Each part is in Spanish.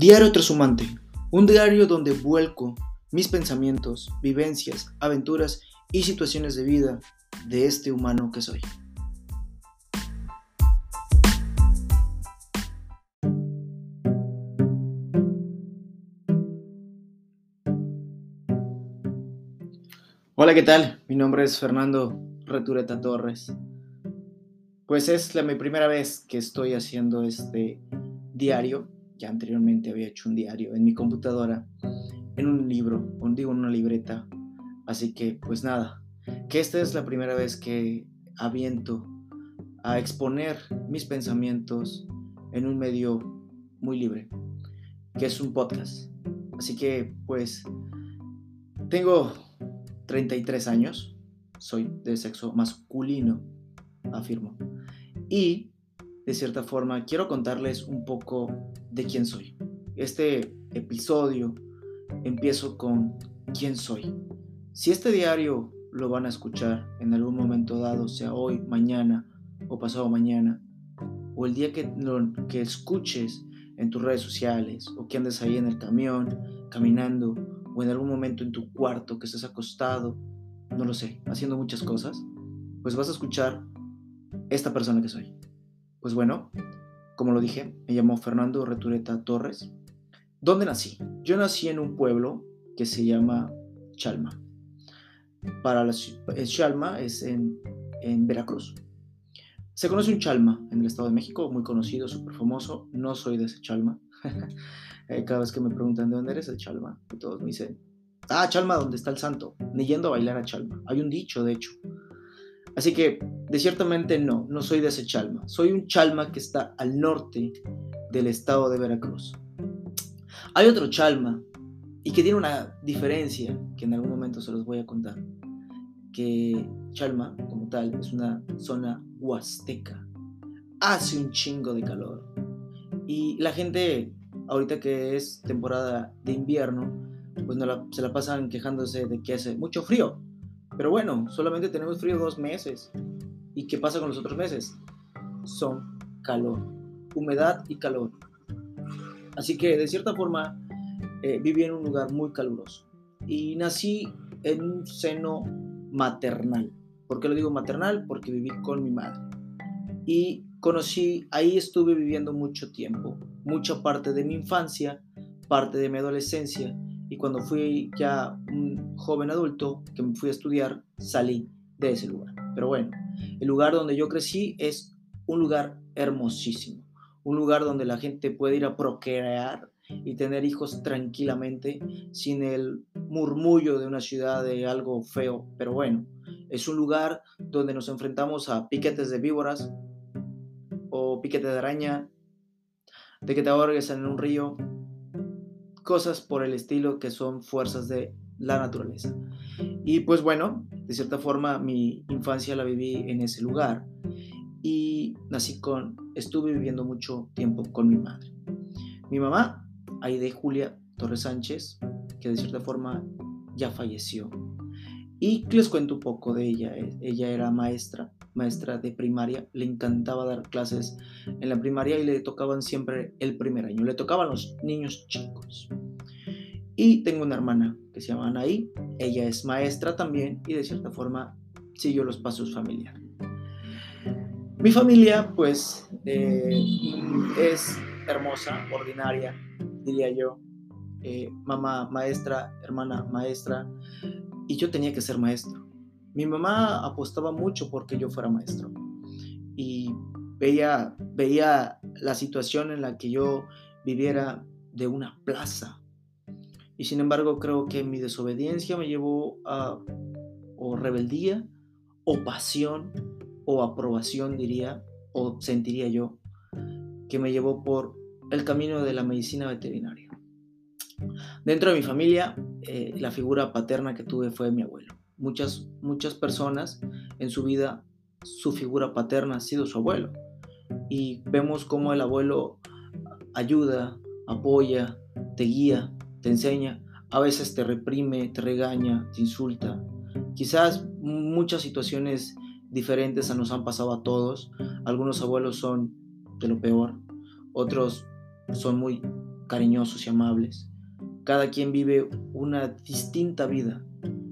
Diario Trashumante, un diario donde vuelco mis pensamientos, vivencias, aventuras y situaciones de vida de este humano que soy. Hola, ¿qué tal? Mi nombre es Fernando Retureta Torres. Pues es la mi primera vez que estoy haciendo este diario ya anteriormente había hecho un diario en mi computadora, en un libro, digo en una libreta. Así que, pues nada, que esta es la primera vez que aviento a exponer mis pensamientos en un medio muy libre, que es un podcast. Así que, pues, tengo 33 años, soy de sexo masculino, afirmo. Y de cierta forma, quiero contarles un poco de quién soy. Este episodio empiezo con quién soy. Si este diario lo van a escuchar en algún momento dado, sea hoy, mañana o pasado mañana, o el día que, que escuches en tus redes sociales, o que andes ahí en el camión, caminando, o en algún momento en tu cuarto, que estés acostado, no lo sé, haciendo muchas cosas, pues vas a escuchar esta persona que soy. Pues bueno, como lo dije, me llamo Fernando Retureta Torres. ¿Dónde nací? Yo nací en un pueblo que se llama Chalma. Para la, Chalma es en, Veracruz. Se conoce un Chalma en el Estado de México, muy conocido, súper famoso. No soy de ese Chalma. Eh, cada vez que me preguntan de dónde eres, el Chalma. Y todos me dicen, ah, Chalma, ¿dónde está el santo? Ni yendo a bailar a Chalma. Hay un dicho, de hecho. Así que, de ciertamente no, no soy de ese Chalma. Soy un Chalma que está al norte del estado de Veracruz. Hay otro Chalma y que tiene una diferencia que en algún momento se los voy a contar. Que Chalma, como tal, es una zona huasteca. Hace un chingo de calor. Y la gente, ahorita que es temporada de invierno, pues no se la pasan quejándose de que hace mucho frío. Pero bueno, solamente tenemos frío dos meses. ¿Y qué pasa con los otros meses? Son calor, humedad y calor. Así que de cierta forma eh, viví en un lugar muy caluroso. Y nací en un seno maternal. ¿Por qué lo digo maternal? Porque viví con mi madre. Y conocí, ahí estuve viviendo mucho tiempo, mucha parte de mi infancia, parte de mi adolescencia y cuando fui ya un joven adulto que me fui a estudiar, salí de ese lugar. Pero bueno, el lugar donde yo crecí es un lugar hermosísimo, un lugar donde la gente puede ir a procrear y tener hijos tranquilamente sin el murmullo de una ciudad de algo feo, pero bueno, es un lugar donde nos enfrentamos a piquetes de víboras o piquetes de araña, de que te ahorgues en un río, cosas por el estilo que son fuerzas de la naturaleza. Y pues bueno, de cierta forma mi infancia la viví en ese lugar y nací con, estuve viviendo mucho tiempo con mi madre. Mi mamá, Aide Julia Torres Sánchez, que de cierta forma ya falleció. Y les cuento un poco de ella. Ella era maestra maestra de primaria, le encantaba dar clases en la primaria y le tocaban siempre el primer año, le tocaban los niños chicos. Y tengo una hermana que se llama Anaí, ella es maestra también y de cierta forma siguió los pasos familiares. Mi familia pues eh, es hermosa, ordinaria, diría yo. Eh, mamá maestra, hermana maestra, y yo tenía que ser maestro. Mi mamá apostaba mucho porque yo fuera maestro y veía, veía la situación en la que yo viviera de una plaza. Y sin embargo creo que mi desobediencia me llevó a o rebeldía o pasión o aprobación diría o sentiría yo que me llevó por el camino de la medicina veterinaria. Dentro de mi familia, eh, la figura paterna que tuve fue mi abuelo muchas, muchas personas en su vida, su figura paterna ha sido su abuelo. Y vemos cómo el abuelo ayuda, apoya, te guía, te enseña, a veces te reprime, te regaña, te insulta. Quizás muchas situaciones diferentes nos han pasado a todos. Algunos abuelos son de lo peor, otros son muy cariñosos y amables. Cada quien vive una distinta vida,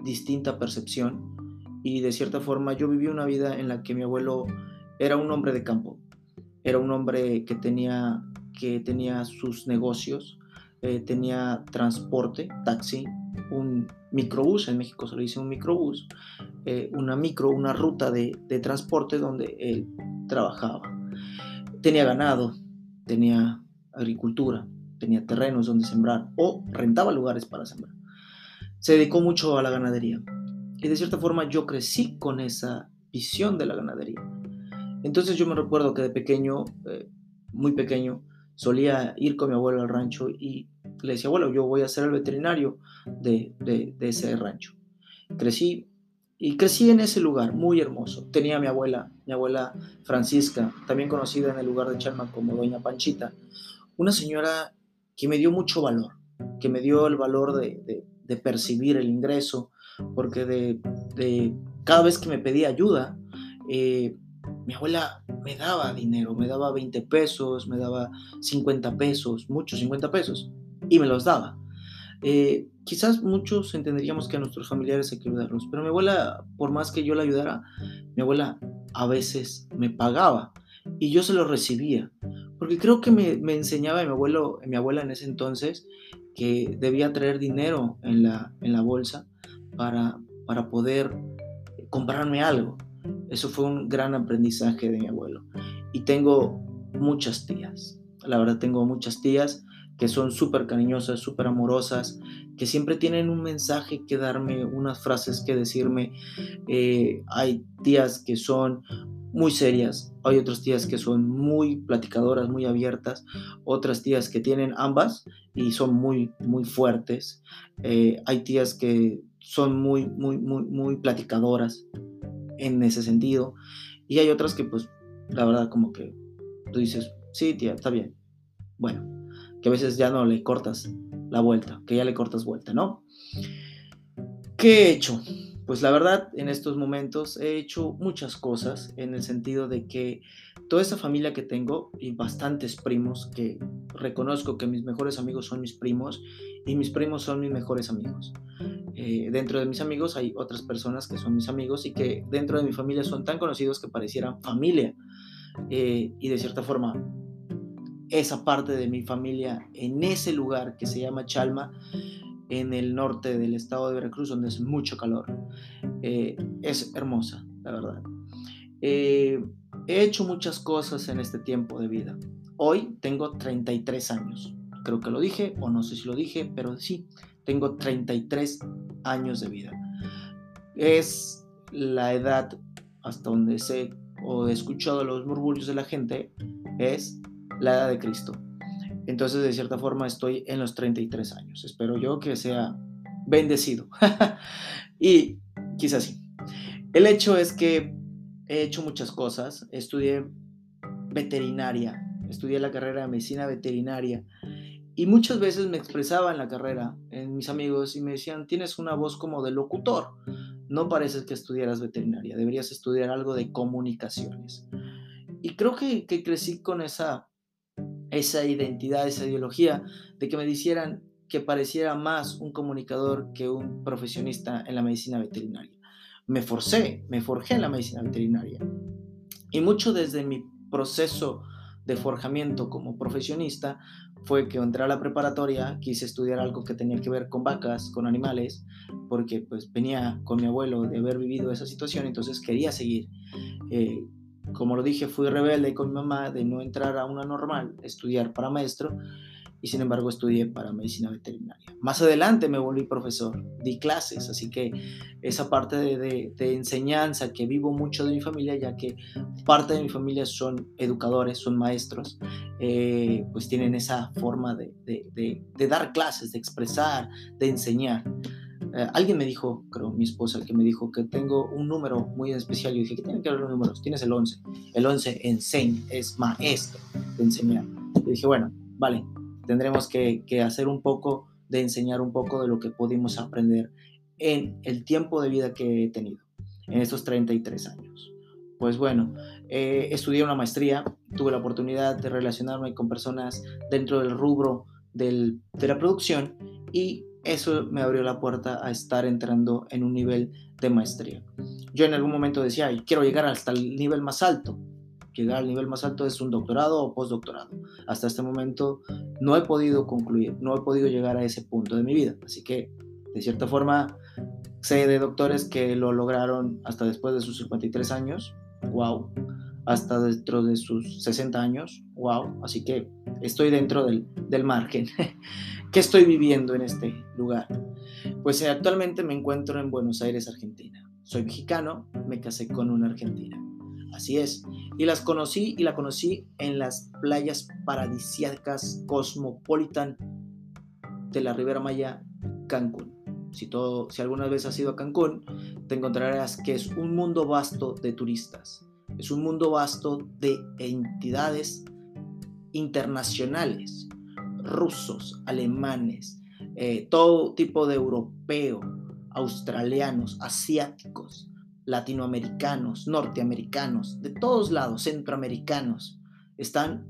distinta percepción y de cierta forma yo viví una vida en la que mi abuelo era un hombre de campo, era un hombre que tenía, que tenía sus negocios, eh, tenía transporte, taxi, un microbús, en México se le dice un microbús, eh, una micro, una ruta de, de transporte donde él trabajaba. Tenía ganado, tenía agricultura, tenía terrenos donde sembrar o rentaba lugares para sembrar. Se dedicó mucho a la ganadería y de cierta forma yo crecí con esa visión de la ganadería. Entonces yo me recuerdo que de pequeño, eh, muy pequeño, solía ir con mi abuelo al rancho y le decía, abuelo, yo voy a ser el veterinario de, de, ese rancho. Crecí y crecí en ese lugar muy hermoso. Tenía a mi abuela, mi abuela Francisca, también conocida en el lugar de Chalma como Doña Panchita, una señora que me dio mucho valor, que me dio el valor de, de percibir el ingreso, porque de, cada vez que me pedía ayuda, eh, mi abuela me daba dinero, me daba 20 pesos, me daba 50 pesos, muchos 50 pesos, y me los daba. Eh, quizás muchos entenderíamos que a nuestros familiares hay que ayudarlos, pero mi abuela, por más que yo la ayudara, mi abuela a veces me pagaba y yo se lo recibía, porque creo que me, me enseñaba mi, abuelo, mi abuela en ese entonces que debía traer dinero en la, en la bolsa para, para poder comprarme algo. Eso fue un gran aprendizaje de mi abuelo. Y tengo muchas tías. La verdad tengo muchas tías que son súper cariñosas, súper amorosas, que siempre tienen un mensaje que darme, unas frases que decirme. Eh, hay tías que son muy serias, hay otras tías que son muy platicadoras, muy abiertas, otras tías que tienen ambas y son muy, muy fuertes. Eh, hay tías que son muy, muy, muy, muy platicadoras en ese sentido. Y hay otras que, pues, la verdad, como que tú dices, sí, tía, está bien. Bueno, que a veces ya no le cortas la vuelta, que ya le cortas vuelta, ¿no? ¿Qué he hecho? Pues la verdad, en estos momentos he hecho muchas cosas en el sentido de que toda esa familia que tengo y bastantes primos, que reconozco que mis mejores amigos son mis primos y mis primos son mis mejores amigos. Eh, dentro de mis amigos hay otras personas que son mis amigos y que dentro de mi familia son tan conocidos que parecieran familia. Eh, y de cierta forma, esa parte de mi familia en ese lugar que se llama Chalma, en el norte del estado de Veracruz, donde es mucho calor, eh, es hermosa, la verdad. he hecho muchas cosas en este tiempo de vida. Hoy tengo 33 años. Creo que lo dije, o no sé si lo dije, pero sí, tengo 33 años de vida. Es la edad hasta donde sé o he escuchado los murmullos de la gente, es la edad de Cristo. Entonces, de cierta forma, estoy en los 33 años. Espero yo que sea bendecido. y quizás sí. El hecho es que he hecho muchas cosas. Estudié veterinaria, estudié la carrera de medicina veterinaria y muchas veces me expresaba en la carrera, en mis amigos, y me decían, tienes una voz como de locutor, no pareces que estudiaras veterinaria, deberías estudiar algo de comunicaciones. Y creo que, crecí con esa, esa identidad, esa ideología, de que me dijeran que pareciera más un comunicador que un profesionista en la medicina veterinaria. Me forcé, me forjé en la medicina veterinaria. Y mucho desde mi proceso de forjamiento como profesionista fue que entré a la preparatoria, quise estudiar algo que tenía que ver con vacas, con animales, porque pues venía con mi abuelo de haber vivido esa situación, entonces quería seguir. Eh, como lo dije, fui rebelde con mi mamá de no entrar a una normal, estudiar para maestro, y sin embargo estudié para medicina veterinaria. Más adelante me volví profesor, di clases, así que esa parte de, enseñanza que vivo mucho de mi familia, ya que parte de mi familia son educadores, son maestros, eh, pues tienen esa forma de, dar clases, de expresar, de enseñar. Eh, alguien me dijo, creo mi esposa, que me dijo que tengo un número muy especial. Yo dije, ¿qué tienen que ver los números? Tienes el 11. El 11 enseña, es maestro de enseñar. Y dije, bueno, vale, tendremos que, hacer un poco de enseñar un poco de lo que pudimos aprender en el tiempo de vida que he tenido, en estos 33 años. Pues bueno, eh, estudié una maestría, tuve la oportunidad de relacionarme con personas dentro del rubro de la producción y eso me abrió la puerta a estar entrando en un nivel de maestría. Yo en algún momento decía, quiero llegar hasta el nivel más alto. Llegar al nivel más alto es un doctorado o postdoctorado. Hasta este momento no he podido concluir, no he podido llegar a ese punto de mi vida. Así que, de cierta forma, sé de doctores que lo lograron hasta después de sus 53 años. ¡Wow! Hasta dentro de sus 60 años. ¡Wow! Así que estoy dentro del, del margen. ¿Qué estoy viviendo en este lugar? Pues eh, actualmente me encuentro en Buenos Aires, Argentina. Soy mexicano, me casé con una argentina. Así es. Y las conocí y la conocí en las playas paradisíacas Cosmopolitan de la Ribera Maya, Cancún. Si, todo, si alguna vez has ido a Cancún, te encontrarás que es un mundo vasto de turistas. Es un mundo vasto de entidades internacionales rusos, alemanes, eh, todo tipo de europeo, australianos, asiáticos, latinoamericanos, norteamericanos, de todos lados, centroamericanos, están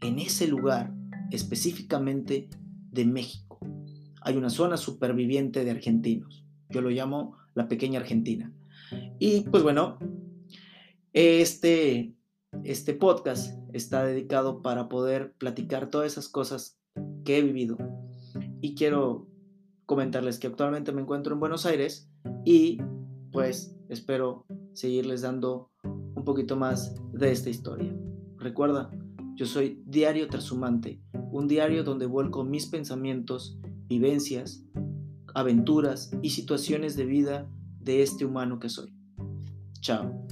en ese lugar específicamente de México. Hay una zona superviviente de argentinos. Yo lo llamo la pequeña Argentina. Y pues bueno, este, este podcast está dedicado para poder platicar todas esas cosas que he vivido. Y quiero comentarles que actualmente me encuentro en Buenos Aires y pues espero seguirles dando un poquito más de esta historia. Recuerda, yo soy Diario Trashumante, un diario donde vuelco mis pensamientos, vivencias, aventuras y situaciones de vida de este humano que soy. Chao.